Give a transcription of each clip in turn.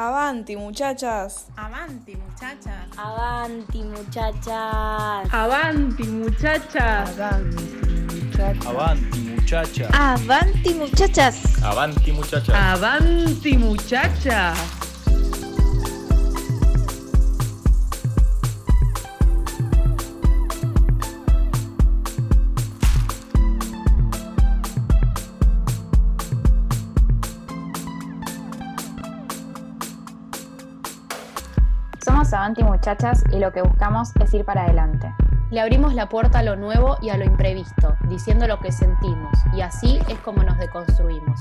Avanti, muchachas. Avanti, muchachas. Avanti, muchachas. Avanti, muchachas. Avanti, muchachas. Avanti, muchachas. Avanti, muchachas. Avanti, muchachas. Avanti Muchachas y lo que buscamos es ir para adelante. Le abrimos la puerta a lo nuevo y a lo imprevisto, diciendo lo que sentimos, y así es como nos deconstruimos.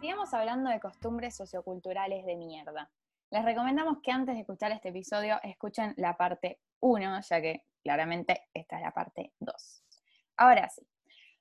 Sigamos hablando de costumbres socioculturales de mierda. Les recomendamos que antes de escuchar este episodio escuchen la parte 1, ya que claramente esta es la parte 2. Ahora sí,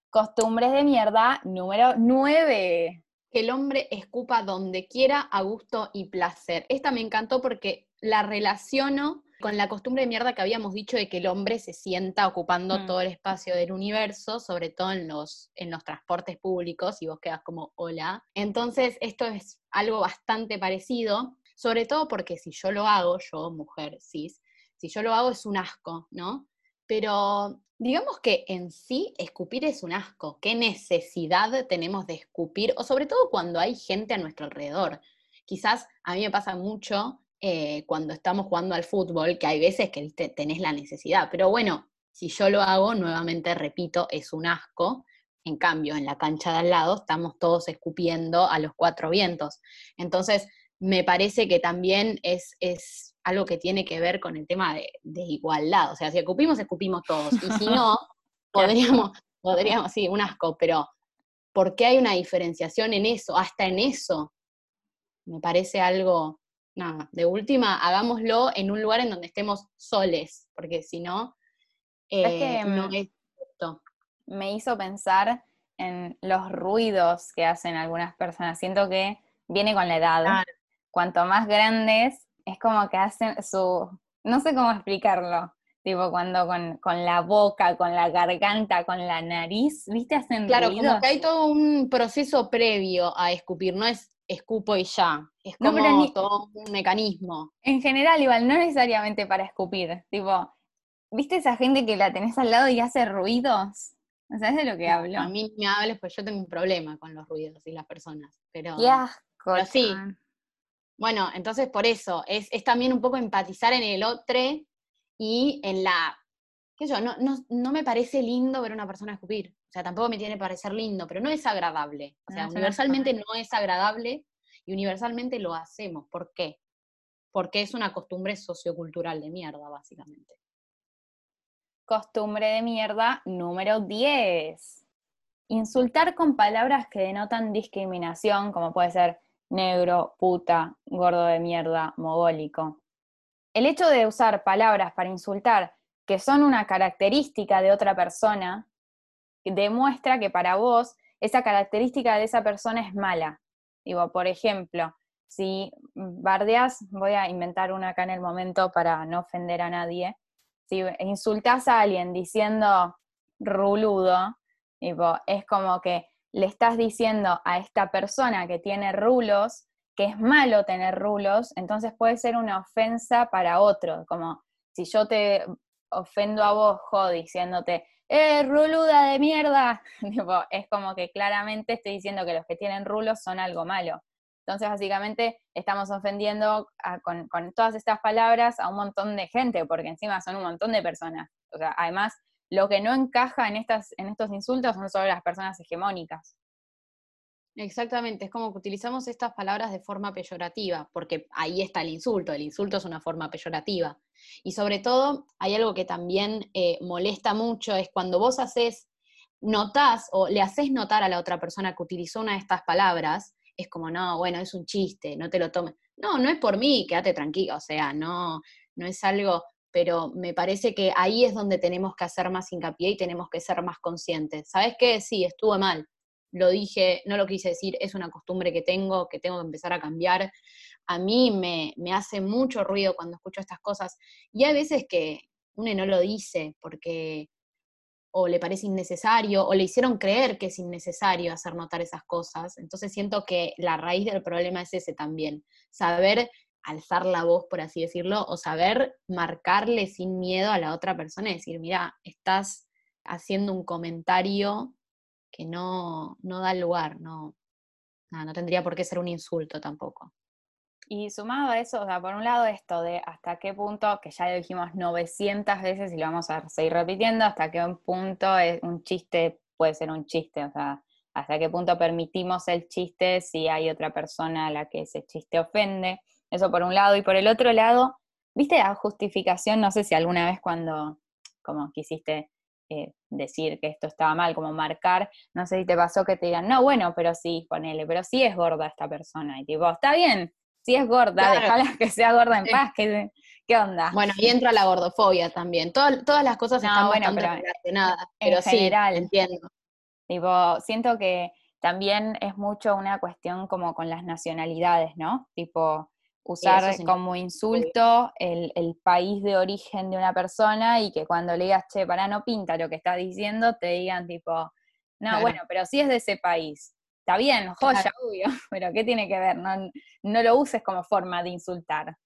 costumbres de mierda número 9. Que el hombre escupa donde quiera, a gusto y placer. Esta me encantó porque la relaciono con la costumbre de mierda que habíamos dicho de que el hombre se sienta ocupando Mm. todo el espacio del universo, sobre todo en los, en los transportes públicos, y vos quedas como hola. Entonces, esto es algo bastante parecido, sobre todo porque si yo lo hago, yo, mujer cis, si yo lo hago es un asco, ¿no? Pero digamos que en sí escupir es un asco. ¿Qué necesidad tenemos de escupir? O sobre todo cuando hay gente a nuestro alrededor. Quizás a mí me pasa mucho eh, cuando estamos jugando al fútbol, que hay veces que tenés la necesidad. Pero bueno, si yo lo hago, nuevamente repito, es un asco. En cambio, en la cancha de al lado estamos todos escupiendo a los cuatro vientos. Entonces, me parece que también es, es algo que tiene que ver con el tema de, de igualdad. O sea, si escupimos, escupimos todos. Y si no, podríamos, podríamos, sí, un asco, pero ¿por qué hay una diferenciación en eso? Hasta en eso. Me parece algo, nada, de última, hagámoslo en un lugar en donde estemos soles, porque si no, Es eh, que, no mm, es. Me hizo pensar en los ruidos que hacen algunas personas. Siento que viene con la edad. Claro. Cuanto más grandes, es como que hacen su... No sé cómo explicarlo. Tipo, cuando con, con la boca, con la garganta, con la nariz, ¿viste? Hacen Claro, ruidos. como que hay todo un proceso previo a escupir, no es escupo y ya, es como ni- todo un mecanismo. En general, igual, no necesariamente para escupir. Tipo, ¿viste esa gente que la tenés al lado y hace ruidos? ¿Sabes de lo que hablo? A mí me hables, pues yo tengo un problema con los ruidos y las personas, pero... Qué asco. pero sí. Bueno, entonces por eso, es, es también un poco empatizar en el otro y en la, qué sé yo, no, no, no me parece lindo ver a una persona escupir, o sea, tampoco me tiene que parecer lindo, pero no es agradable, o sea, universalmente no es agradable y universalmente lo hacemos, ¿por qué? Porque es una costumbre sociocultural de mierda, básicamente. Costumbre de mierda número 10. Insultar con palabras que denotan discriminación, como puede ser negro, puta, gordo de mierda, mogólico. El hecho de usar palabras para insultar que son una característica de otra persona demuestra que para vos esa característica de esa persona es mala. Digo, por ejemplo, si bardeas, voy a inventar una acá en el momento para no ofender a nadie, si insultás a alguien diciendo ruludo, es como que le estás diciendo a esta persona que tiene rulos que es malo tener rulos, entonces puede ser una ofensa para otro, como si yo te ofendo a vos, jo, diciéndote, ¡eh, ruluda de mierda! Es como que claramente estoy diciendo que los que tienen rulos son algo malo. Entonces, básicamente, estamos ofendiendo con, con todas estas palabras a un montón de gente, porque encima son un montón de personas. O sea, además, lo que no encaja en, estas, en estos insultos son solo las personas hegemónicas. Exactamente, es como que utilizamos estas palabras de forma peyorativa, porque ahí está el insulto, el insulto es una forma peyorativa. Y sobre todo, hay algo que también eh, molesta mucho, es cuando vos haces, notás o le haces notar a la otra persona que utilizó una de estas palabras, es como, no, bueno, es un chiste, no te lo tomes. No, no es por mí, quédate tranquilo, o sea, no, no es algo, pero me parece que ahí es donde tenemos que hacer más hincapié y tenemos que ser más conscientes. ¿Sabes qué? Sí, estuvo mal, lo dije, no lo quise decir, es una costumbre que tengo, que tengo que empezar a cambiar, a mí me, me hace mucho ruido cuando escucho estas cosas. Y hay veces que uno no lo dice porque o le parece innecesario, o le hicieron creer que es innecesario hacer notar esas cosas. Entonces siento que la raíz del problema es ese también, saber alzar la voz, por así decirlo, o saber marcarle sin miedo a la otra persona y decir, mira, estás haciendo un comentario que no, no da lugar, no, no, no tendría por qué ser un insulto tampoco. Y sumado a eso, o sea, por un lado esto de hasta qué punto, que ya lo dijimos 900 veces y lo vamos a seguir repitiendo, hasta qué punto es un chiste puede ser un chiste, o sea, hasta qué punto permitimos el chiste si hay otra persona a la que ese chiste ofende. Eso por un lado. Y por el otro lado, ¿viste la justificación? No sé si alguna vez cuando, como quisiste eh, decir que esto estaba mal, como marcar, no sé si te pasó que te digan, no, bueno, pero sí, ponele, pero sí es gorda esta persona. Y tipo, está bien, si es gorda, déjala que sea gorda en paz, ¿qué, ¿qué, onda? Bueno, y entra la gordofobia también. todas las cosas están bueno, pero, relacionadas, pero en general, entiendo. Tipo, siento que también es mucho una cuestión como con las nacionalidades, ¿no? Tipo, usar como insulto el, el, país de origen de una persona y que cuando le digas, che, para no pinta lo que estás diciendo, te digan tipo, no, bueno, pero sí es de ese país. Está bien, joya, obvio, pero ¿qué tiene que ver? No, no lo uses como forma de insultar.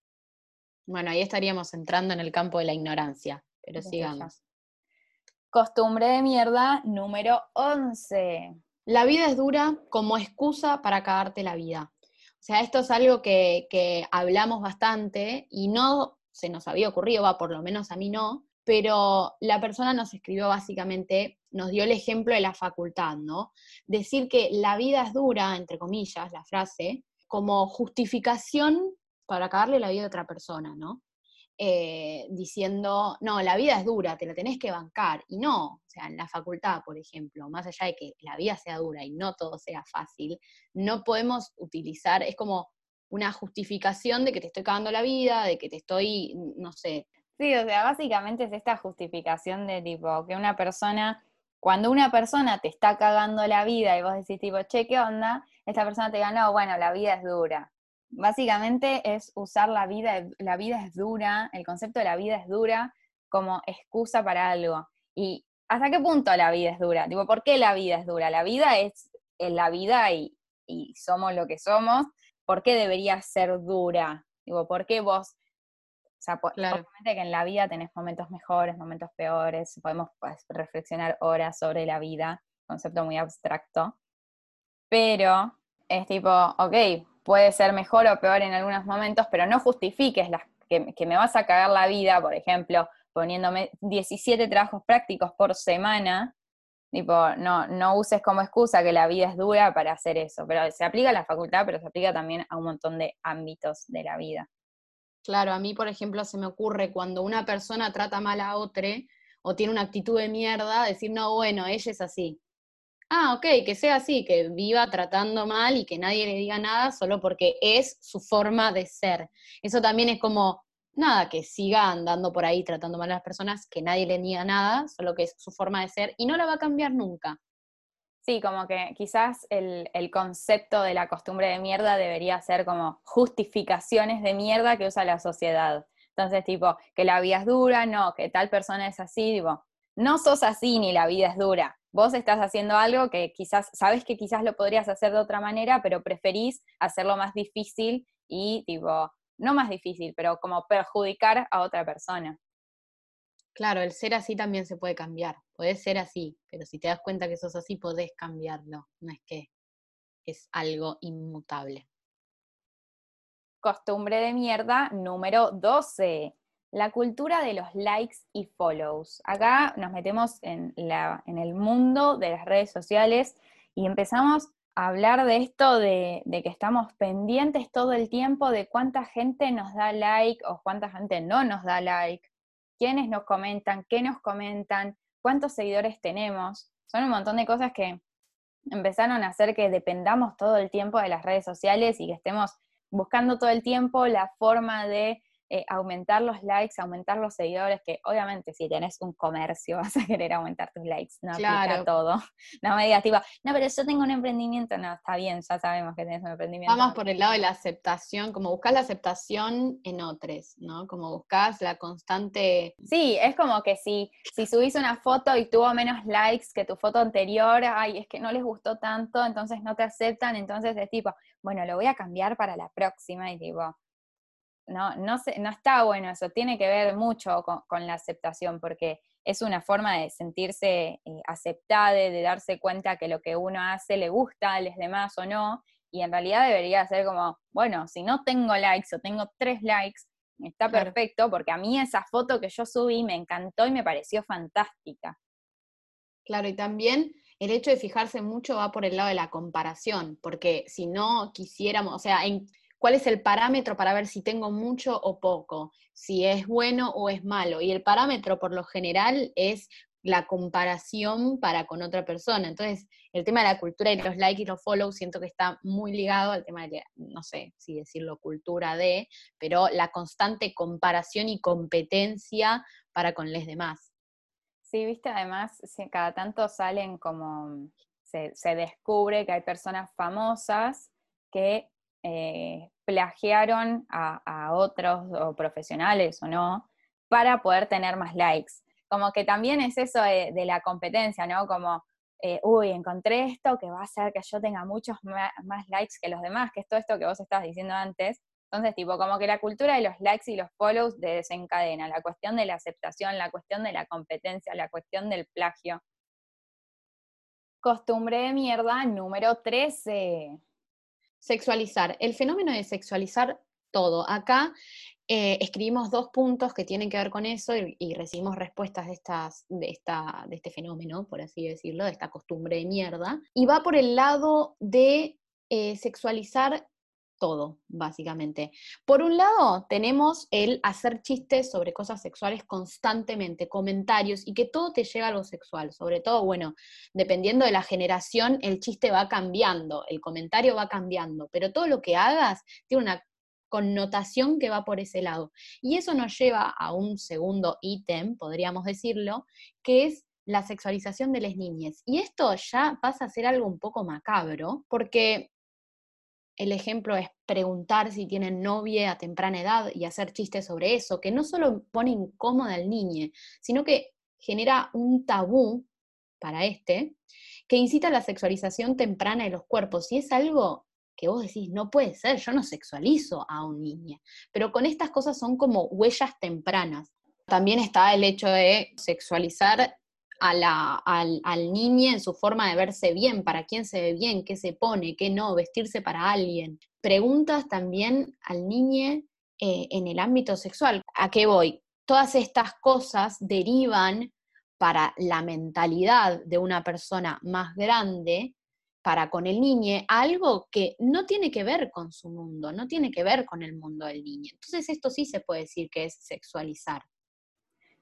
Bueno, ahí estaríamos entrando en el campo de la ignorancia, pero sigamos. Costumbre de mierda número 11. La vida es dura como excusa para cagarte la vida. O sea, esto es algo que, que hablamos bastante y no se nos había ocurrido, va, por lo menos a mí no, pero la persona nos escribió básicamente, nos dio el ejemplo de la facultad, ¿no? Decir que la vida es dura, entre comillas, la frase, como justificación para acabarle la vida a otra persona, ¿no? Eh, diciendo, no, la vida es dura, te la tenés que bancar. Y no, o sea, en la facultad, por ejemplo, más allá de que la vida sea dura y no todo sea fácil, no podemos utilizar, es como una justificación de que te estoy cagando la vida, de que te estoy, no sé, Sí, o sea, básicamente es esta justificación de tipo que una persona, cuando una persona te está cagando la vida y vos decís tipo, che, ¿qué onda? Esta persona te diga, no, bueno, la vida es dura. Básicamente es usar la vida, la vida es dura, el concepto de la vida es dura como excusa para algo. ¿Y hasta qué punto la vida es dura? Tipo, ¿por qué la vida es dura? La vida es, la vida y, y somos lo que somos. ¿Por qué debería ser dura? Digo, ¿por qué vos o sea, obviamente que en la vida tenés momentos mejores, momentos peores, podemos pues, reflexionar horas sobre la vida, concepto muy abstracto, pero es tipo, ok, puede ser mejor o peor en algunos momentos, pero no justifiques las, que, que me vas a cagar la vida, por ejemplo, poniéndome 17 trabajos prácticos por semana, tipo, no, no uses como excusa que la vida es dura para hacer eso, pero se aplica a la facultad, pero se aplica también a un montón de ámbitos de la vida. Claro, a mí, por ejemplo, se me ocurre cuando una persona trata mal a otra o tiene una actitud de mierda, decir, no, bueno, ella es así. Ah, ok, que sea así, que viva tratando mal y que nadie le diga nada solo porque es su forma de ser. Eso también es como, nada, que siga andando por ahí tratando mal a las personas, que nadie le diga nada, solo que es su forma de ser y no la va a cambiar nunca. Sí, como que quizás el, concepto de la costumbre de mierda debería ser como justificaciones de mierda que usa la sociedad. Entonces, tipo, que la vida es dura, no, que tal persona es así, tipo, no sos así ni la vida es dura. Vos estás haciendo algo que quizás, sabes que quizás lo podrías hacer de otra manera, pero preferís hacerlo más difícil y, tipo, no más difícil, pero como perjudicar a otra persona. Claro, el ser así también se puede cambiar. Podés ser así, pero si te das cuenta que sos así, podés cambiarlo. No es que es algo inmutable. Costumbre de mierda número 12. La cultura de los likes y follows. Acá nos metemos en, el mundo de las redes sociales y empezamos a hablar de esto de, de, que estamos pendientes todo el tiempo de cuánta gente nos da like o cuánta gente no nos da like quiénes nos comentan, qué nos comentan, cuántos seguidores tenemos. Son un montón de cosas que empezaron a hacer que dependamos todo el tiempo de las redes sociales y que estemos buscando todo el tiempo la forma de eh, aumentar los likes, aumentar los seguidores, que obviamente si tenés un comercio vas a querer aumentar tus likes, no aplica Claro. todo. No me digas tipo, no, pero yo tengo un emprendimiento, no, está bien, ya sabemos que tenés un emprendimiento. Vamos por el lado de la aceptación, como buscas la aceptación en otros, ¿no? Como buscas la constante Sí, es como que si, si subís una foto y tuvo menos likes que tu foto anterior, ay, es que no les gustó tanto, entonces no te aceptan, entonces es tipo, bueno, lo voy a cambiar para la próxima y tipo, no, no, sé, no está bueno eso, tiene que ver mucho con, con la aceptación, porque es una forma de sentirse eh, aceptada, de darse cuenta que lo que uno hace le gusta a los demás o no, y en realidad debería ser como, bueno, si no tengo likes o tengo tres likes, está Claro. perfecto, porque a mí esa foto que yo subí me encantó y me pareció fantástica. Claro, y también el hecho de fijarse mucho va por el lado de la comparación, porque si no quisiéramos, o sea, en, ¿cuál es el parámetro para ver si tengo mucho o poco? Si es bueno o es malo. Y el parámetro por lo general es la comparación para con otra persona. Entonces, el tema de la cultura y los likes y los follows siento que está muy ligado al tema de, no sé si decirlo cultura de, pero la constante comparación y competencia para con los demás. Sí, viste, además, cada tanto salen como, se descubre que hay personas famosas que eh, plagiaron a, otros profesionales o no, para poder tener más likes. Como que también es eso de, la competencia, ¿no? Como, eh, uy, encontré esto que va a hacer que yo tenga muchos más likes que los demás, que es todo esto que vos estabas diciendo antes. Entonces, tipo, como que la cultura de los likes y los follows desencadena, la cuestión de la aceptación, la cuestión de la competencia, la cuestión del plagio. Costumbre de mierda número 13. Sexualizar. El fenómeno de sexualizar todo. Acá eh, escribimos dos puntos que tienen que ver con eso y, recibimos respuestas de, estas, de, esta, de este fenómeno, por así decirlo, de esta costumbre de mierda. Y va por el lado de eh, sexualizar todo, básicamente. Por un lado, tenemos el hacer chistes sobre cosas sexuales constantemente, comentarios, y que todo te llega a lo sexual. Sobre todo, bueno, dependiendo de la generación, el chiste va cambiando, el comentario va cambiando, pero todo lo que hagas tiene una connotación que va por ese lado. Y eso nos lleva a un segundo ítem, podríamos decirlo, que es la sexualización de las niñas. Y esto ya pasa a ser algo un poco macabro, porque el ejemplo es preguntar si tienen novia a temprana edad y hacer chistes sobre eso, que no solo pone incómoda al niño, sino que genera un tabú para este, que incita a la sexualización temprana de los cuerpos. Y es algo que vos decís, no puede ser, yo no sexualizo a un niño. Pero con estas cosas son como huellas tempranas. También está el hecho de sexualizar a la, al, al niño en su forma de verse bien, para quién se ve bien, qué se pone, qué no, vestirse para alguien. Preguntas también al niño eh, en el ámbito sexual. ¿A qué voy? Todas estas cosas derivan para la mentalidad de una persona más grande, para con el niño, algo que no tiene que ver con su mundo, no tiene que ver con el mundo del niño. Entonces esto sí se puede decir que es sexualizar.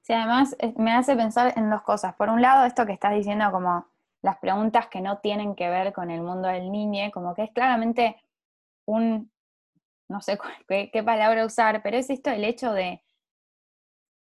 Sí, además eh, me hace pensar en dos cosas. Por un lado, esto que estás diciendo como las preguntas que no tienen que ver con el mundo del niño, como que es claramente un, no sé qué, qué palabra usar, pero es esto el hecho de,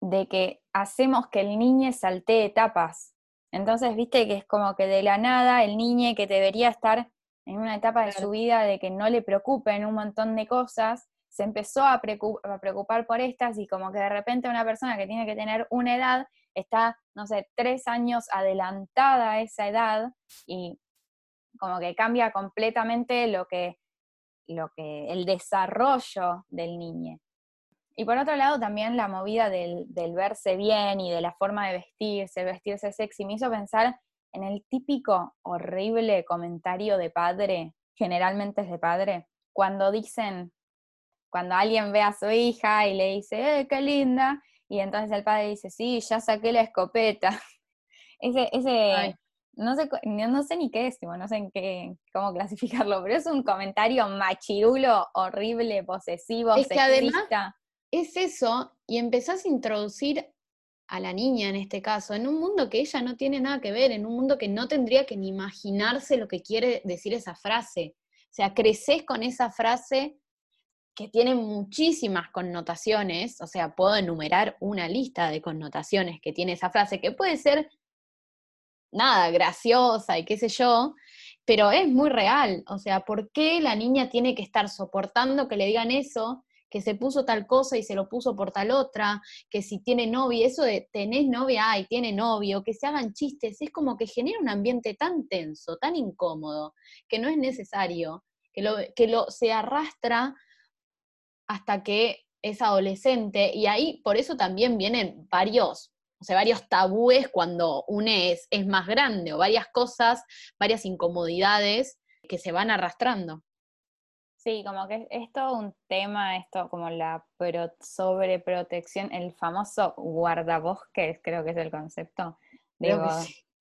de que hacemos que el niño saltee etapas. Entonces, viste que es como que de la nada el niño que debería estar en una etapa de su vida de que no le preocupen un montón de cosas, se empezó a preocu- a preocupar por estas y como que de repente una persona que tiene que tener una edad está, no sé, tres años adelantada a esa edad y como que cambia completamente lo que, lo que, el desarrollo del niño. Y por otro lado, también la movida del, del verse bien y de la forma de vestirse, el vestirse sexy, me hizo pensar en el típico horrible comentario de padre, generalmente es de padre, cuando dicen, cuando alguien ve a su hija y le dice, ¡eh, qué linda! Y entonces el padre dice, sí, ya saqué la escopeta. Ese, ese, no sé, no, ni qué es, tipo, no sé en qué, cómo clasificarlo, pero es un comentario machirulo, horrible, posesivo, Es que además- sexista. es eso, y empezás a introducir a la niña en este caso, en un mundo que ella no tiene nada que ver, en un mundo que no tendría que ni imaginarse lo que quiere decir esa frase. O sea, creces con esa frase que tiene muchísimas connotaciones, o sea, puedo enumerar una lista de connotaciones que tiene esa frase, que puede ser nada, graciosa y qué sé yo, pero es muy real. O sea, ¿por qué la niña tiene que estar soportando que le digan eso? Que se puso tal cosa y se lo puso por tal otra, que si tiene novia, eso de tenés novia, ay, tiene novio, que se hagan chistes, es como que genera un ambiente tan tenso, tan incómodo, que no es necesario, que lo, que lo se arrastra hasta que es adolescente y ahí por eso también vienen varios, o sea, varios tabúes cuando uno es, es más grande o varias cosas, varias incomodidades que se van arrastrando. Sí, como que es todo un tema, esto como la sobreprotección, el famoso guardabosques, creo que es el concepto. Digo,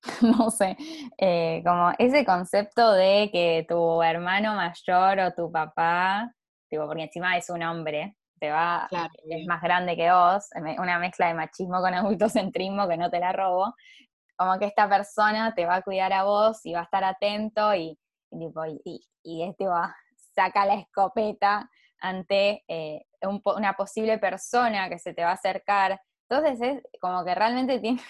no sé, eh, como ese concepto de que tu hermano mayor o tu papá porque encima es un hombre, te va, es más grande que vos, una mezcla de machismo con adultocentrismo que no te la robo, como que esta persona te va a cuidar a vos y va a estar atento y, y, y, este va, saca la escopeta ante eh, una posible persona que se te va a acercar. Entonces es como que realmente tiene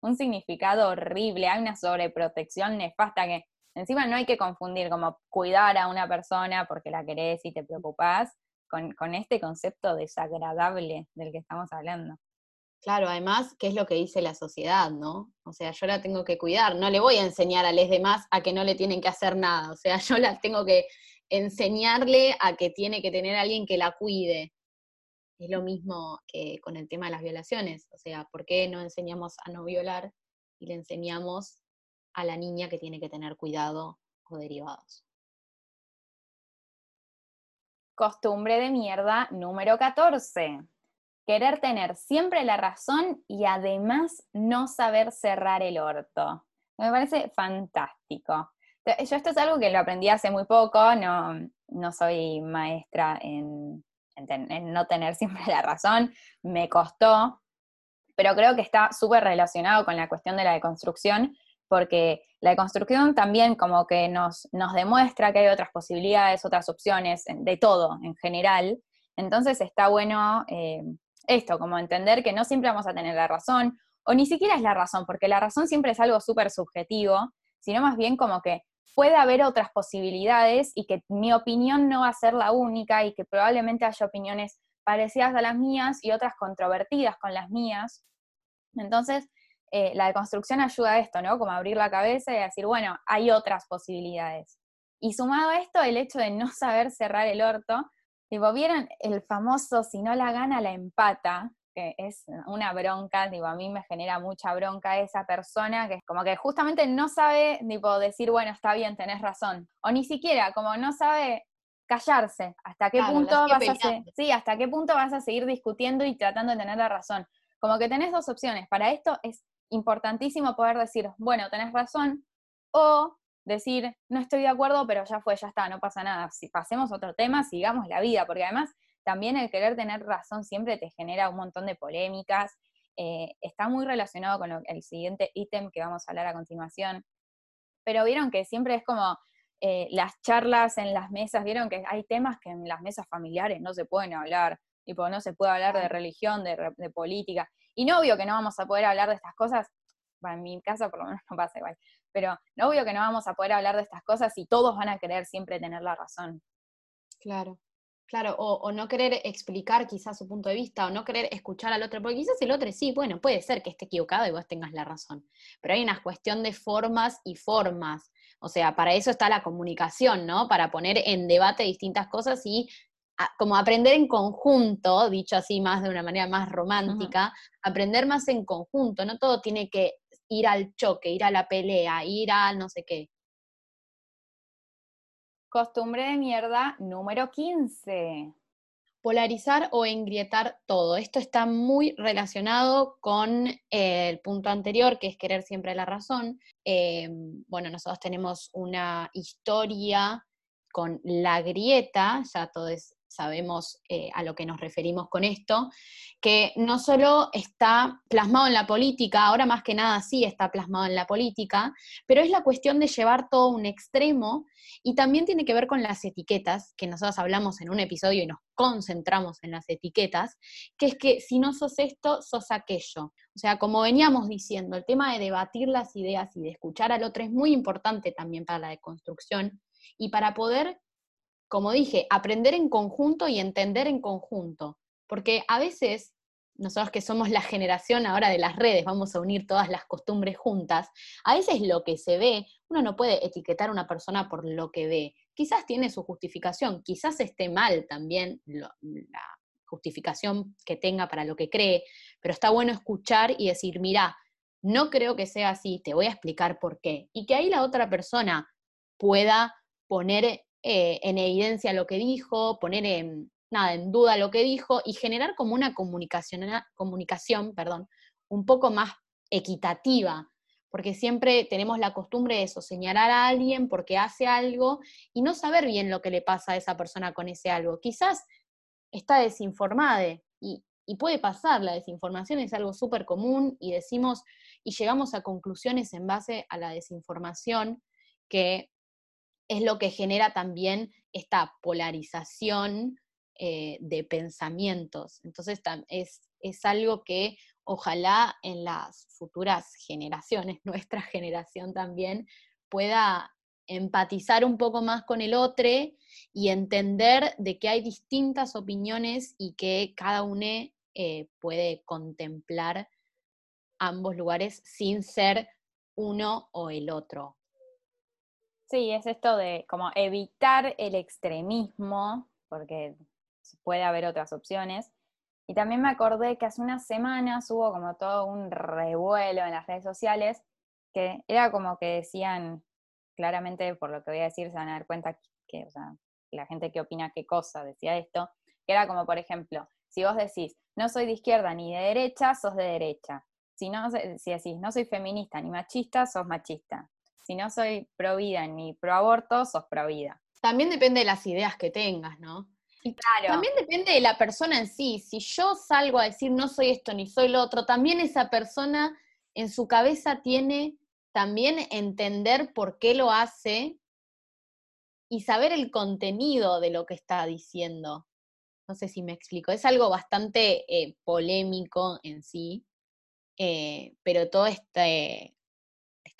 un significado horrible, hay una sobreprotección nefasta que Encima no hay que confundir como cuidar a una persona porque la querés y te preocupás con, este concepto desagradable del que estamos hablando. Claro, además, ¿qué es lo que dice la sociedad, no? O sea, yo la tengo que cuidar, no le voy a enseñar a los demás a que no le tienen que hacer nada, o sea, yo la tengo que enseñarle a que tiene que tener alguien que la cuide. Es lo mismo que con el tema de las violaciones, o sea, ¿por qué no enseñamos a no violar y le enseñamos a la niña que tiene que tener cuidado o derivados. Costumbre de mierda número 14. Querer tener siempre la razón y además no saber cerrar el orto. Me parece fantástico. Yo esto es algo que lo aprendí hace muy poco, no, no soy maestra en, en no tener siempre la razón, me costó, pero creo que está súper relacionado con la cuestión de la deconstrucción, porque la deconstrucción también como que nos, nos demuestra que hay otras posibilidades, otras opciones, de todo en general. Entonces está bueno eh, esto, como entender que no siempre vamos a tener la razón, o ni siquiera es la razón, porque la razón siempre es algo súper subjetivo, sino más bien como que puede haber otras posibilidades y que mi opinión no va a ser la única y que probablemente haya opiniones parecidas a las mías y otras controvertidas con las mías. Entonces, eh, la deconstrucción ayuda a esto, ¿no? Como abrir la cabeza y decir, bueno, hay otras posibilidades. Y sumado a esto, el hecho de no saber cerrar el orto, tipo, ¿vieron el famoso si no la gana, la empata? que es una bronca, digo, a mí me genera mucha bronca esa persona que es como que justamente no sabe, tipo, decir, bueno, está bien, tenés razón. O ni siquiera, como no sabe callarse, hasta qué punto vas a sí, hasta qué punto vas a seguir discutiendo y tratando de tener la razón. Como que tenés dos opciones. Para esto es importantísimo poder decir, bueno, tenés razón, o decir, no estoy de acuerdo, pero ya fue, ya está, no pasa nada. Si pasemos otro tema, sigamos la vida, porque además también el querer tener razón siempre te genera un montón de polémicas. Eh, está muy relacionado con el siguiente ítem que vamos a hablar a continuación. Pero vieron que siempre es como eh, las charlas en las mesas, vieron que hay temas que en las mesas familiares no se pueden hablar, tipo, no se puede hablar de religión, de, de política. Y no obvio que no vamos a poder hablar de estas cosas, en mi caso por lo menos no pasa igual, pero no obvio que no vamos a poder hablar de estas cosas y todos van a querer siempre tener la razón. Claro, claro, o, no querer explicar quizás su punto de vista, o no querer escuchar al otro, porque quizás el otro sí, bueno, puede ser que esté equivocado y vos tengas la razón, pero hay una cuestión de formas y formas. O sea, para eso está la comunicación, ¿no? Para poner en debate distintas cosas y como aprender en conjunto, dicho así más de una manera más romántica, aprender más en conjunto, no todo tiene que ir al choque, ir a la pelea, ir a no sé qué. Costumbre de mierda número 15. Polarizar o engrietar todo. Esto está muy relacionado con eh, el punto anterior, que es querer siempre la razón. Eh, bueno, nosotros tenemos una historia con la grieta, ya todos sabemos eh, a lo que nos referimos con esto, que no solo está plasmado en la política, ahora más que nada sí está plasmado en la política, pero es la cuestión de llevar todo un extremo y también tiene que ver con las etiquetas, que nosotros hablamos en un episodio y nos concentramos en las etiquetas, que es que si no sos esto, sos aquello. O sea, como veníamos diciendo, el tema de debatir las ideas y de escuchar al otro es muy importante también para la deconstrucción y para poder como dije, aprender en conjunto y entender en conjunto. Porque a veces, nosotros que somos la generación ahora de las redes, vamos a unir todas las costumbres juntas, a veces lo que se ve, uno no puede etiquetar a una persona por lo que ve. Quizás tiene su justificación, quizás esté mal también la justificación que tenga para lo que cree, pero está bueno escuchar y decir, mira, no creo que sea así, te voy a explicar por qué. Y que ahí la otra persona pueda poner eh, en evidencia lo que dijo, poner en, nada, en duda lo que dijo y generar como una comunicación, comunicación perdón, un poco más equitativa, porque siempre tenemos la costumbre de eso, señalar a alguien porque hace algo y no saber bien lo que le pasa a esa persona con ese algo. Quizás está desinformada y, y puede pasar, la desinformación es algo súper común y decimos y llegamos a conclusiones en base a la desinformación que es lo que genera también esta polarización eh, de pensamientos. Entonces es, es algo que ojalá en las futuras generaciones, nuestra generación también, pueda empatizar un poco más con el otro y entender de que hay distintas opiniones y que cada uno eh, puede contemplar ambos lugares sin ser uno o el otro. Sí, es esto de como evitar el extremismo, porque puede haber otras opciones. Y también me acordé que hace unas semanas hubo como todo un revuelo en las redes sociales, que era como que decían, claramente por lo que voy a decir, se van a dar cuenta que, o sea, la gente que opina qué cosa decía esto, que era como, por ejemplo, si vos decís, no soy de izquierda ni de derecha, sos de derecha. Si, no, si decís, no soy feminista ni machista, sos machista si no soy pro vida ni pro aborto, sos pro vida. También depende de las ideas que tengas, ¿no? Y claro. También depende de la persona en sí. Si yo salgo a decir no soy esto ni soy lo otro, también esa persona en su cabeza tiene también entender por qué lo hace y saber el contenido de lo que está diciendo. No sé si me explico. Es algo bastante eh, polémico en sí, eh, pero todo este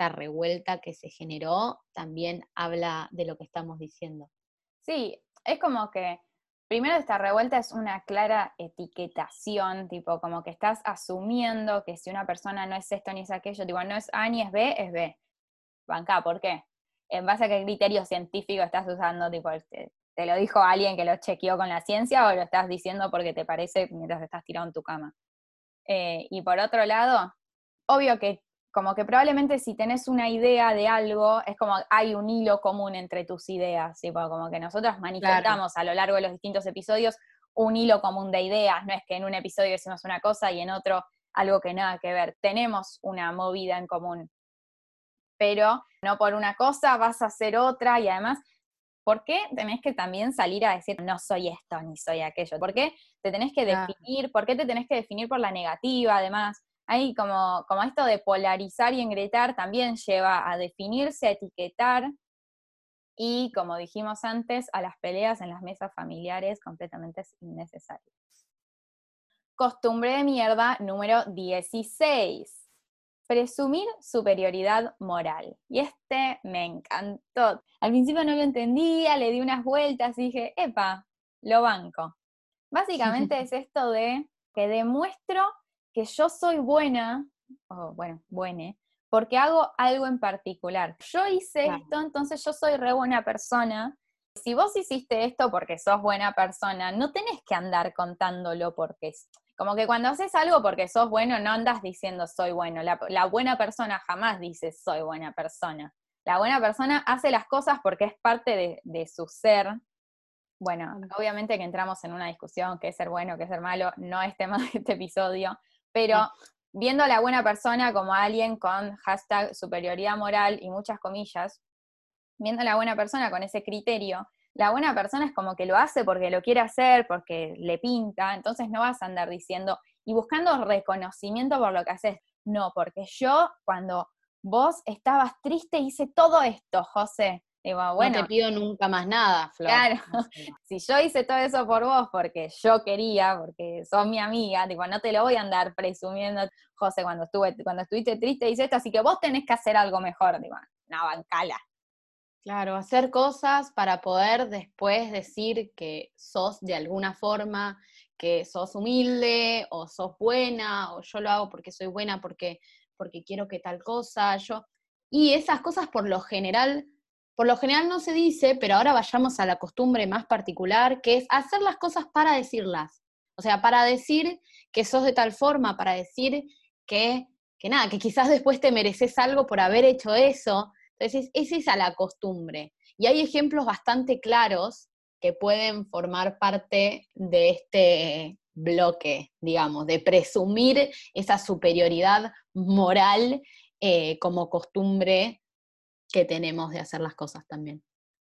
revuelta que se generó también habla de lo que estamos diciendo. Sí, es como que primero esta revuelta es una clara etiquetación, tipo como que estás asumiendo que si una persona no es esto ni es aquello, tipo no es A ni es B, es B. Banca, ¿por qué? ¿En base a qué criterio científico estás usando? Tipo, te, te lo dijo alguien que lo chequeó con la ciencia o lo estás diciendo porque te parece mientras estás tirado en tu cama. Eh, y por otro lado, obvio que como que probablemente si tenés una idea de algo, es como hay un hilo común entre tus ideas, como que nosotros manifestamos a lo largo de los distintos episodios un hilo común de ideas, no es que en un episodio decimos una cosa y en otro algo que nada que ver, tenemos una movida en común, pero no por una cosa vas a hacer otra y además, ¿por qué tenés que también salir a decir no soy esto ni soy aquello? ¿Por qué te tenés que definir? ¿Por qué te tenés que definir por la negativa además? Ahí como, como esto de polarizar y engretar también lleva a definirse, a etiquetar y, como dijimos antes, a las peleas en las mesas familiares completamente innecesarias. Costumbre de mierda número 16. Presumir superioridad moral. Y este me encantó. Al principio no lo entendía, le di unas vueltas y dije, epa, lo banco. Básicamente es esto de que demuestro que yo soy buena, o bueno, buena, porque hago algo en particular. Yo hice esto, entonces yo soy re buena persona. Si vos hiciste esto porque sos buena persona, no tenés que andar contándolo porque es. Como que cuando haces algo porque sos bueno, no andas diciendo soy bueno. La, buena persona jamás dice soy buena persona. La buena persona hace las cosas porque es parte de, de su ser. Bueno, obviamente que entramos en una discusión, qué es ser bueno, qué es ser malo, no es tema de este episodio, pero viendo a la buena persona como alguien con hashtag superioridad moral y muchas comillas, viendo a la buena persona con ese criterio, la buena persona es como que lo hace porque lo quiere hacer, porque le pinta, entonces no vas a andar diciendo y buscando reconocimiento por lo que haces. No, porque yo cuando vos estabas triste hice todo esto, José. Digo, bueno, no te pido nunca más nada, Flor. Claro. Si yo hice todo eso por vos porque yo quería, porque sos mi amiga, digo, no te lo voy a andar presumiendo, José, cuando estuve, cuando estuviste triste hice esto, así que vos tenés que hacer algo mejor, digo, no, bancala. Claro, hacer cosas para poder después decir que sos de alguna forma, que sos humilde o sos buena, o yo lo hago porque soy buena, porque, porque quiero que tal cosa, yo. Y esas cosas por lo general, por lo general no se dice, pero ahora vayamos a la costumbre más particular, que es hacer las cosas para decirlas. O sea, para decir que sos de tal forma, para decir que, que nada, que quizás después te mereces algo por haber hecho eso. Entonces, es esa la costumbre. Y hay ejemplos bastante claros que pueden formar parte de este bloque, digamos, de presumir esa superioridad moral eh, como costumbre que tenemos de hacer las cosas también.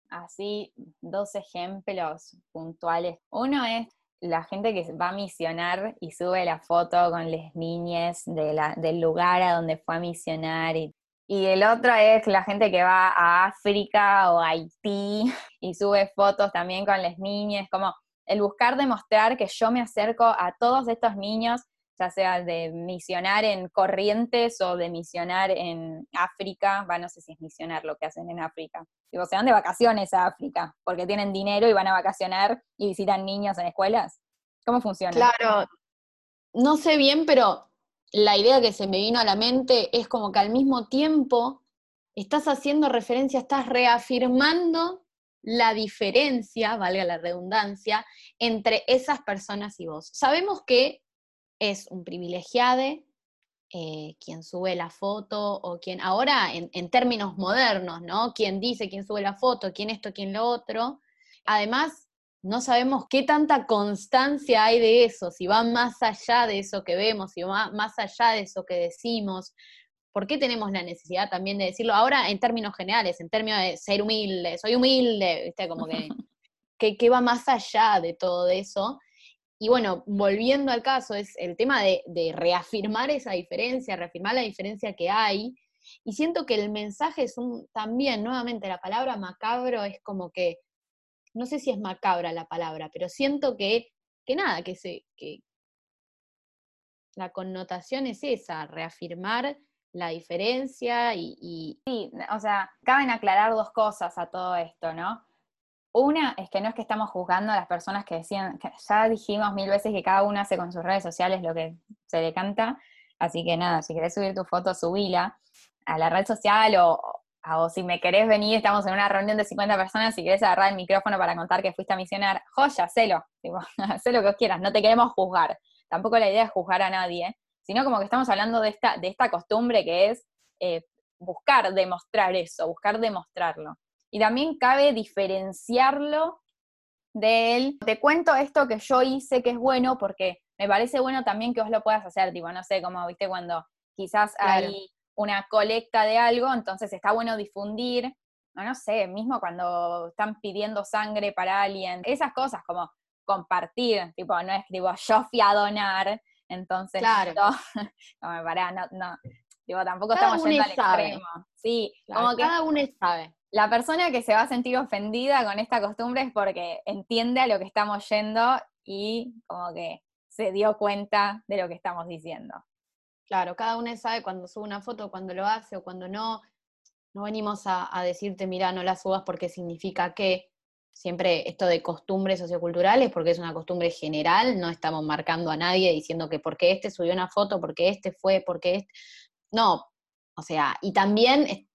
Así, dos ejemplos puntuales. Uno es la gente que va a misionar y sube la foto con las niñas de la, del lugar a donde fue a misionar y y el otro es la gente que va a África o a Haití y sube fotos también con las niñas, como el buscar demostrar que yo me acerco a todos estos niños, ya sea de misionar en Corrientes o de misionar en África, va, no sé si es misionar lo que hacen en África. Digo, se van de vacaciones a África, porque tienen dinero y van a vacacionar y visitan niños en escuelas. ¿Cómo funciona? Claro, no sé bien, pero la idea que se me vino a la mente es como que al mismo tiempo estás haciendo referencia, estás reafirmando la diferencia, valga la redundancia, entre esas personas y vos. Sabemos que es un privilegiado eh, quien sube la foto o quien, ahora en, en términos modernos, ¿no? Quien dice, quién sube la foto, quién esto, quién lo otro. Además, no sabemos qué tanta constancia hay de eso, si va más allá de eso que vemos, si va más allá de eso que decimos. ¿Por qué tenemos la necesidad también de decirlo ahora en términos generales, en términos de ser humilde, soy humilde, ¿viste? Como que, que, va más allá de todo eso. Y bueno, volviendo al caso, es el tema de, reafirmar esa diferencia, reafirmar la diferencia que hay. Y siento que el mensaje es un, también, nuevamente, la palabra macabro es como que no sé si es macabra la palabra, pero siento que, que nada, que, se, que la connotación es esa, reafirmar la diferencia y, Sí, o sea, caben aclarar dos cosas a todo esto, ¿no? Una es que no es que estamos juzgando a las personas que decían, ya dijimos mil veces que cada uno hace con sus redes sociales lo que se le canta, así que nada, si querés subir tu foto, subila a la red social o, si me querés venir, estamos en una reunión de 50 personas, si querés agarrar el micrófono para contar que fuiste a misionar, joya, hacelo, hacé lo que quieras, no te queremos juzgar. Tampoco la idea es juzgar a nadie, sino como que estamos hablando de esta, de esta costumbre que es eh, buscar demostrar eso, buscar demostrarlo. Y también cabe diferenciarlo de él. Te cuento esto que yo hice que es bueno porque me parece bueno también que vos lo puedas hacer, tipo, no sé, como viste cuando quizás hay una colecta de algo, entonces está bueno difundir, no, no sé, mismo cuando están pidiendo sangre para alguien, esas cosas como compartir, tipo, no escribo yo fui a donar, entonces claro. no, no me pará, no, no, digo, tampoco Cada estamos yendo al sabe. extremo. Sí, Claro, como que cada uno sabe. La persona que se va a sentir ofendida con esta costumbre es porque entiende a lo que estamos yendo y como que se dio cuenta de lo que estamos diciendo. Claro, cada uno sabe cuando sube una foto, cuando lo hace o cuando no. No venimos a, a decirte, mira, no la subas porque significa que siempre esto de costumbres socioculturales, porque es una costumbre general, no estamos marcando a nadie diciendo que porque este subió una foto, porque este fue, porque este. No, o sea, y también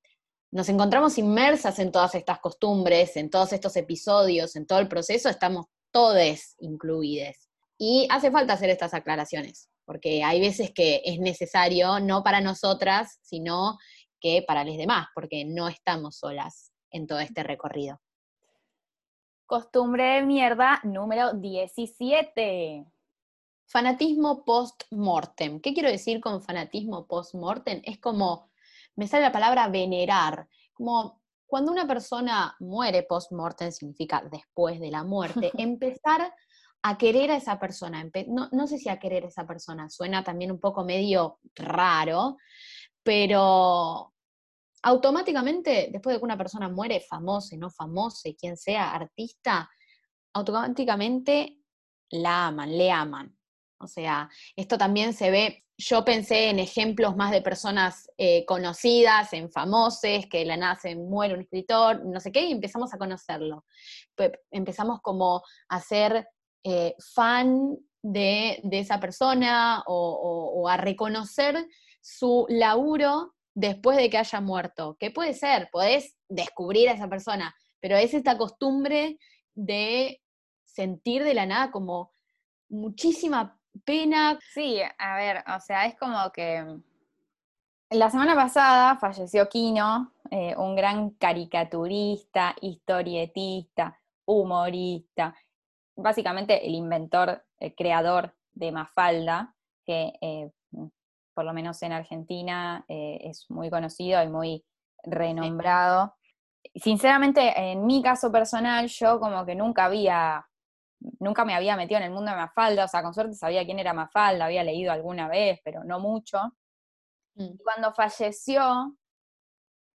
nos encontramos inmersas en todas estas costumbres, en todos estos episodios, en todo el proceso, estamos todes incluides. Y hace falta hacer estas aclaraciones, porque hay veces que es necesario, no para nosotras, sino que para los demás, porque no estamos solas en todo este recorrido. Costumbre de mierda número 17. Fanatismo post-mortem. ¿Qué quiero decir con fanatismo post-mortem? Es como, me sale la palabra venerar, como cuando una persona muere post-mortem, significa después de la muerte, empezar a querer a esa persona. No, no, sé si a querer a esa persona, suena también un poco medio raro, pero automáticamente, después de que una persona muere, famosa, no famosa, quien sea, artista, automáticamente la aman, le aman. O sea, esto también se ve, yo pensé en ejemplos más de personas eh, conocidas, en famosos, que la nace, muere un escritor, no sé qué, y empezamos a conocerlo. empezamos como a ser eh, fan de, esa persona o, a reconocer su laburo después de que haya muerto. ¿Qué puede ser? Podés descubrir a esa persona, pero es esta costumbre de sentir de la nada como muchísima pena. Sí, a ver, o sea, es como que la semana pasada falleció Kino, eh, un gran caricaturista, historietista, humorista, básicamente el inventor, el creador de Mafalda, que eh, por lo menos en Argentina eh, es muy conocido y muy renombrado. Sinceramente, en mi caso personal, yo como que nunca había nunca me había metido en el mundo de Mafalda, o sea, con suerte sabía quién era Mafalda, había leído alguna vez, pero no mucho. Mm. Y cuando falleció,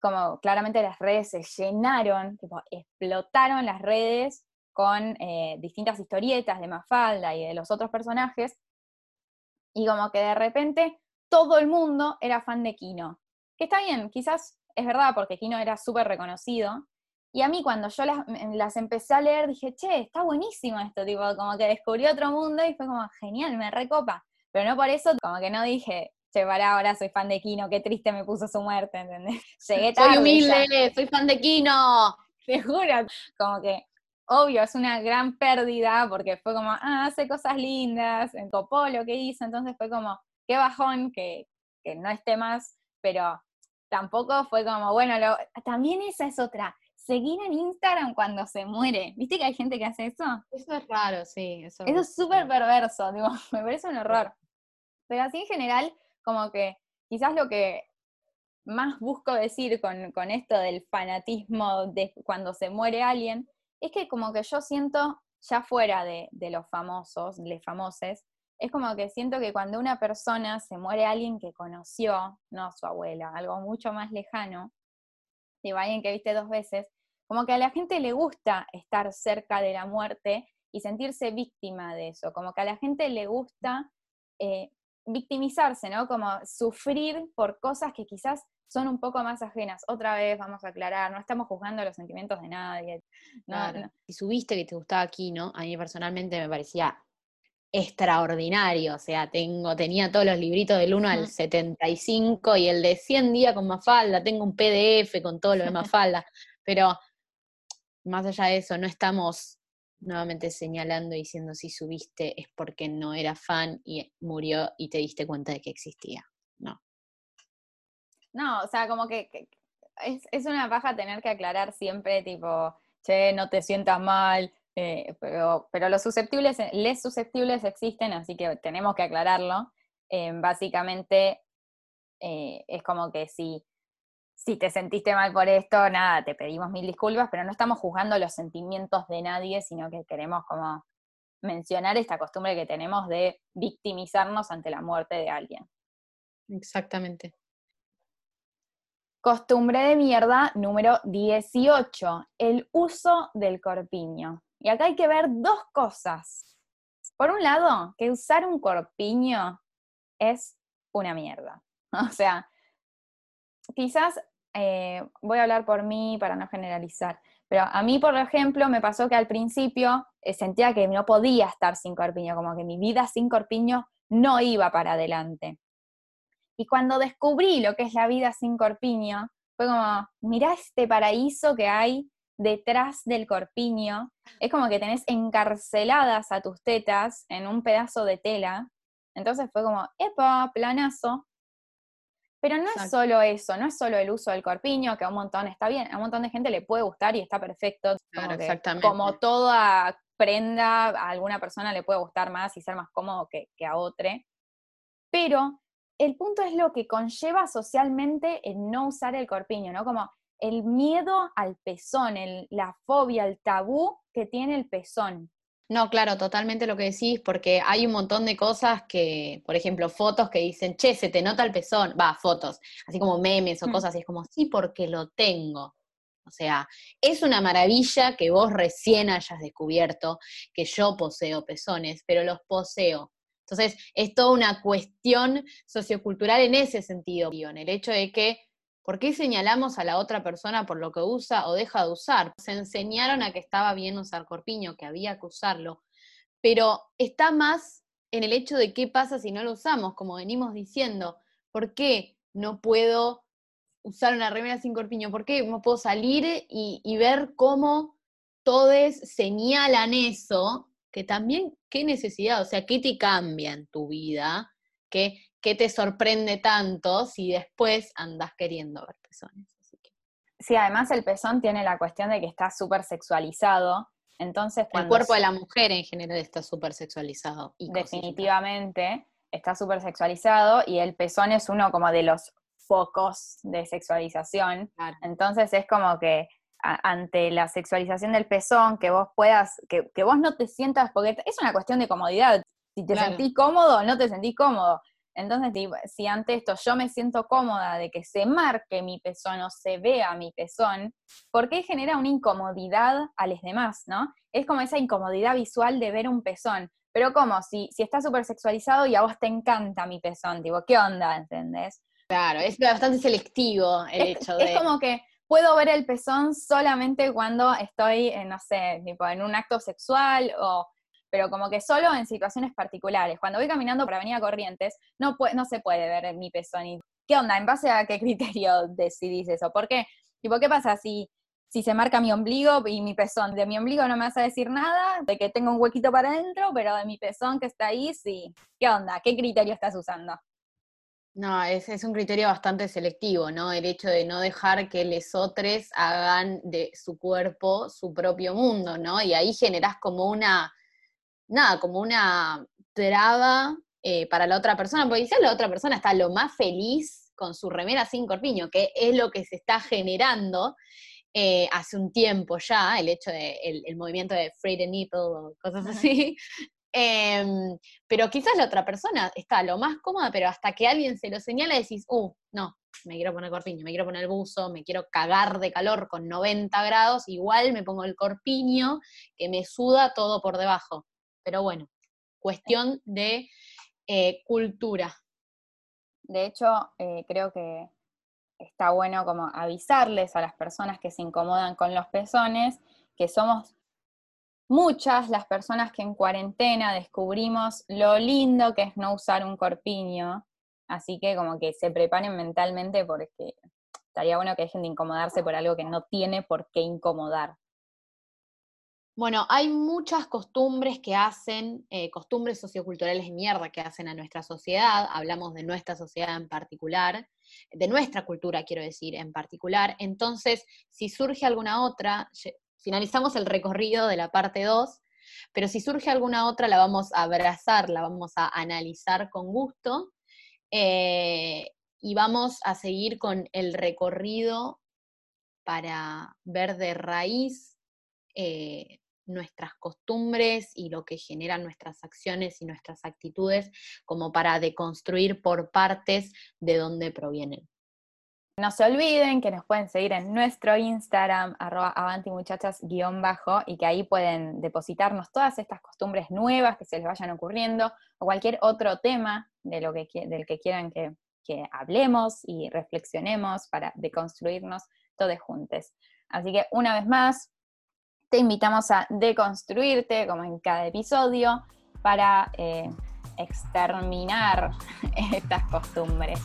como claramente las redes se llenaron, tipo, explotaron las redes con eh, distintas historietas de Mafalda y de los otros personajes, y como que de repente todo el mundo era fan de Kino. Que está bien, quizás es verdad, porque Kino era súper reconocido, y a mí cuando yo las, empecé a leer dije, che, está buenísimo esto, tipo, como que descubrí otro mundo y fue como, genial, me recopa. Pero no por eso, como que no dije, che, para ahora soy fan de Kino, qué triste me puso su muerte, ¿entendés? Llegué tarde. Soy humilde, soy fan de Kino. Te juro, como que, obvio, es una gran pérdida porque fue como, ah, hace cosas lindas, en copó lo que hizo, entonces fue como, qué bajón que, que no esté más, pero tampoco fue como, bueno, lo, también esa es otra seguir en Instagram cuando se muere. ¿Viste que hay gente que hace eso? Eso es raro, sí. Eso, es súper perverso, digo, me parece un horror. Pero así en general, como que quizás lo que más busco decir con, esto del fanatismo de cuando se muere alguien, es que como que yo siento, ya fuera de, de los famosos, de famoses, es como que siento que cuando una persona se muere alguien que conoció, no su abuela, algo mucho más lejano, digo, alguien que viste dos veces, como que a la gente le gusta estar cerca de la muerte y sentirse víctima de eso, como que a la gente le gusta eh, victimizarse, ¿no? Como sufrir por cosas que quizás son un poco más ajenas. Otra vez vamos a aclarar, no estamos juzgando los sentimientos de nadie. Si subiste que te gustaba aquí, ¿no? A mí personalmente me parecía extraordinario, o sea, tengo, tenía todos los libritos del 1 al 75 y el de 100 días con Mafalda, tengo un PDF con todo lo de Mafalda, pero más allá de eso, no estamos nuevamente señalando y diciendo si subiste es porque no era fan y murió y te diste cuenta de que existía, no. No, o sea, como que, es, es una paja tener que aclarar siempre, tipo, che, no te sientas mal, eh, pero, pero los susceptibles, les susceptibles existen, así que tenemos que aclararlo. Eh, básicamente eh, es como que si, si te sentiste mal por esto, nada, te pedimos mil disculpas, pero no estamos juzgando los sentimientos de nadie, sino que queremos como mencionar esta costumbre que tenemos de victimizarnos ante la muerte de alguien. Exactamente. Costumbre de mierda número 18, el uso del corpiño. Y acá hay que ver dos cosas. Por un lado, que usar un corpiño es una mierda. O sea, quizás eh, voy a hablar por mí para no generalizar, pero a mí, por ejemplo, me pasó que al principio eh, sentía que no podía estar sin corpiño, como que mi vida sin corpiño no iba para adelante. Y cuando descubrí lo que es la vida sin corpiño, fue como, mirá este paraíso que hay detrás del corpiño, es como que tenés encarceladas a tus tetas en un pedazo de tela. Entonces fue como, epa, planazo. Pero no es solo eso, no es solo el uso del corpiño, que a un montón está bien, a un montón de gente le puede gustar y está perfecto. Como, exactamente. como toda prenda, a alguna persona le puede gustar más y ser más cómodo que, que a otra. Pero el punto es lo que conlleva socialmente el no usar el corpiño, ¿no? Como el miedo al pezón, el- la fobia, el tabú que tiene el pezón. No, claro, totalmente lo que decís, porque hay un montón de cosas que, por ejemplo, fotos que dicen, che, se te nota el pezón, va, fotos, así como memes o Mm. cosas, y es como, sí, porque lo tengo. O sea, es una maravilla que vos recién hayas descubierto que yo poseo pezones, pero los poseo. Entonces, es toda una cuestión sociocultural en ese sentido, en el hecho de que, ¿por qué señalamos a la otra persona por lo que usa o deja de usar? Se enseñaron a que estaba bien usar corpiño, que había que usarlo, pero está más en el hecho de qué pasa si no lo usamos, como venimos diciendo, ¿por qué no puedo usar una remera sin corpiño? ¿Por qué no puedo salir y, ver cómo todos señalan eso? Que también, ¿qué necesidad? O sea, ¿qué te cambia en tu vida? ¿Qué, qué te sorprende tanto si después andas queriendo ver pezones? Así que, Sí, además el pezón tiene la cuestión de que está súper sexualizado, entonces el cuerpo de la mujer en general está súper sexualizado. Y definitivamente está súper sexualizado y el pezón es uno como de los focos de sexualización. Claro. Entonces es como que ante la sexualización del pezón, que vos puedas, que, que vos no te sientas, porque es una cuestión de comodidad. Si te Claro. sentís cómodo no te sentís cómodo. Entonces, si, ante esto yo me siento cómoda de que se marque mi pezón o se vea mi pezón, ¿por qué genera una incomodidad a los demás, no? Es como esa incomodidad visual de ver un pezón. Pero como, si, si está súper sexualizado y a vos te encanta mi pezón, tipo, ¿qué onda? ¿Entendés? Claro, es bastante selectivo el es, hecho es de... como que puedo ver el pezón solamente cuando estoy, eh, no sé, tipo en un acto sexual o pero como que solo en situaciones particulares. Cuando voy caminando por Avenida Corrientes, no, no se puede ver mi pezón. ¿Y ¿Qué onda? ¿En base a qué criterio decidís eso? ¿Por qué? Tipo, ¿qué pasa si, si se marca mi ombligo y mi pezón? De mi ombligo no me vas a decir nada, de que tengo un huequito para adentro, pero de mi pezón que está ahí, sí. ¿Qué onda? ¿Qué criterio estás usando? No, es, es un criterio bastante selectivo, ¿no? El hecho de no dejar que lesotres hagan de su cuerpo su propio mundo, ¿no? Y ahí generás como una, nada, como una traba eh, para la otra persona, porque quizás la otra persona está lo más feliz con su remera sin corpiño, que es lo que se está generando eh, hace un tiempo ya, el hecho de el, el movimiento de free the nipple o cosas así. Em, pero quizás la otra persona está lo más cómoda, pero hasta que alguien se lo señala decís, uh, no, me quiero poner corpiño, me quiero poner el buzo, me quiero cagar de calor con 90 grados, igual me pongo el corpiño que me suda todo por debajo. Pero bueno, cuestión de eh, cultura. De hecho, eh, creo que está bueno como avisarles a las personas que se incomodan con los pezones que somos muchas las personas que en cuarentena descubrimos lo lindo que es no usar un corpiño. Así que como que se preparen mentalmente porque estaría bueno que dejen de incomodarse por algo que no tiene por qué incomodar. Bueno, hay muchas costumbres que hacen, eh, costumbres socioculturales mierda que hacen a nuestra sociedad, hablamos de nuestra sociedad en particular, de nuestra cultura quiero decir en particular, entonces si surge alguna otra, finalizamos el recorrido de la parte 2, pero si surge alguna otra la vamos a abrazar, la vamos a analizar con gusto eh, y vamos a seguir con el recorrido para ver de raíz eh, nuestras costumbres y lo que generan nuestras acciones y nuestras actitudes como para deconstruir por partes de dónde provienen. No se olviden que nos pueden seguir en nuestro Instagram, arroba avantimuchachas guion bajo, y que ahí pueden depositarnos todas estas costumbres nuevas que se les vayan ocurriendo, o cualquier otro tema de lo que, del que quieran que, que hablemos y reflexionemos para deconstruirnos todos juntos. Así que una vez más, te invitamos a deconstruirte, como en cada episodio, para eh, exterminar estas costumbres.